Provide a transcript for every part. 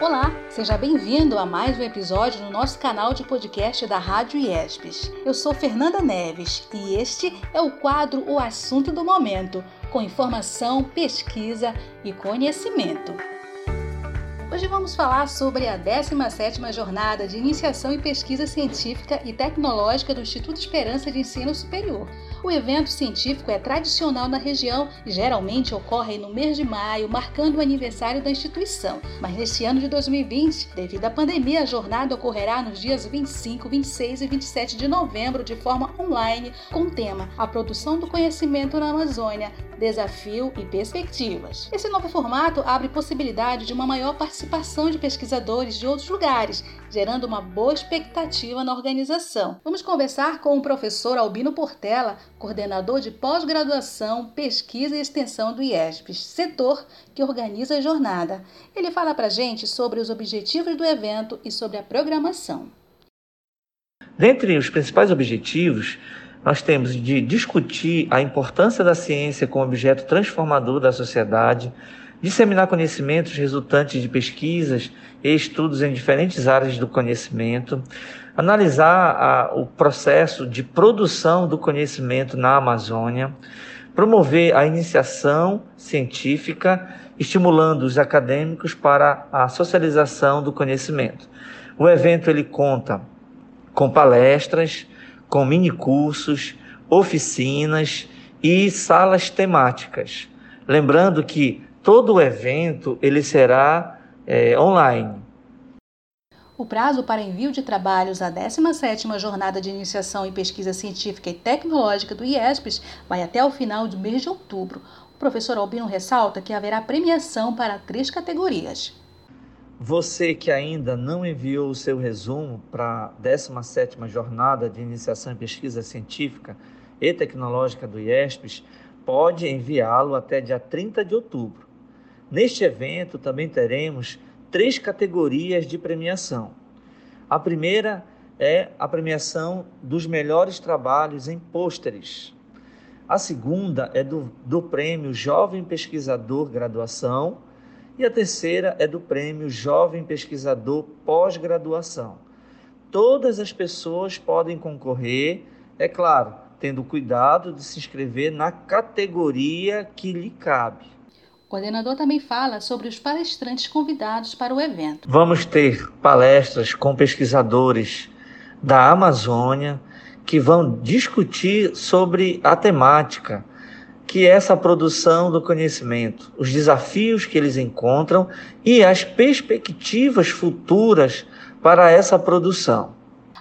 Olá, seja bem-vindo a mais um episódio no nosso canal de podcast da Rádio IESPES. Eu sou Fernanda Neves e este é o quadro O Assunto do Momento, com informação, pesquisa e conhecimento. Hoje vamos falar sobre a 17ª Jornada de Iniciação e Pesquisa Científica e Tecnológica do Instituto Esperança de Ensino Superior. O evento científico é tradicional na região e geralmente ocorre no mês de maio, marcando o aniversário da instituição. Mas neste ano de 2020, devido à pandemia, a jornada ocorrerá nos dias 25, 26 e 27 de novembro de forma online, com o tema A Produção do Conhecimento na Amazônia, Desafio e Perspectivas. Esse novo formato abre possibilidade de uma maior participação de pesquisadores de outros lugares, gerando uma boa expectativa na organização. Vamos conversar com o professor Albino Portela, coordenador de pós-graduação, pesquisa e extensão do IESPES, setor que organiza a jornada. Ele fala para gente sobre os objetivos do evento e sobre a programação. Dentre os principais objetivos, nós temos de discutir a importância da ciência como objeto transformador da sociedade, disseminar conhecimentos resultantes de pesquisas e estudos em diferentes áreas do conhecimento, analisar a, o processo de produção do conhecimento na Amazônia, promover a iniciação científica, estimulando os acadêmicos para a socialização do conhecimento. O evento ele conta com palestras, com minicursos, oficinas e salas temáticas. Lembrando que todo o evento ele será é, online. O prazo para envio de trabalhos à 17ª Jornada de Iniciação em Pesquisa Científica e Tecnológica do IESPES vai até o final do mês de outubro. O professor Albino ressalta que haverá premiação para três categorias. Você que ainda não enviou o seu resumo para a 17ª Jornada de Iniciação em Pesquisa Científica e Tecnológica do IESPES, pode enviá-lo até dia 30 de outubro. Neste evento também teremos três categorias de premiação. A primeira é a premiação dos melhores trabalhos em pôsteres. A segunda é do, do prêmio Jovem Pesquisador Graduação. E a terceira é do prêmio Jovem Pesquisador Pós-Graduação. Todas as pessoas podem concorrer, é claro, tendo cuidado de se inscrever na categoria que lhe cabe. O coordenador também fala sobre os palestrantes convidados para o evento. Vamos ter palestras com pesquisadores da Amazônia que vão discutir sobre a temática que é essa produção do conhecimento, os desafios que eles encontram e as perspectivas futuras para essa produção.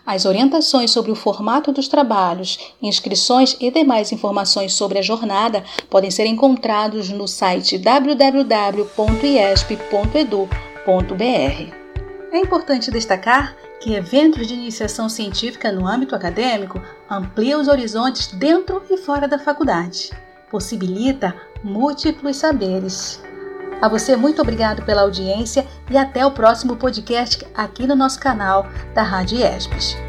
As orientações sobre o formato dos trabalhos, inscrições e demais informações sobre a jornada podem ser encontrados no site www.iesp.edu.br. É importante destacar que eventos de iniciação científica no âmbito acadêmico ampliam os horizontes dentro e fora da faculdade, possibilita múltiplos saberes. A você, muito obrigado pela audiência e até o próximo podcast aqui no nosso canal da Rádio ESPES.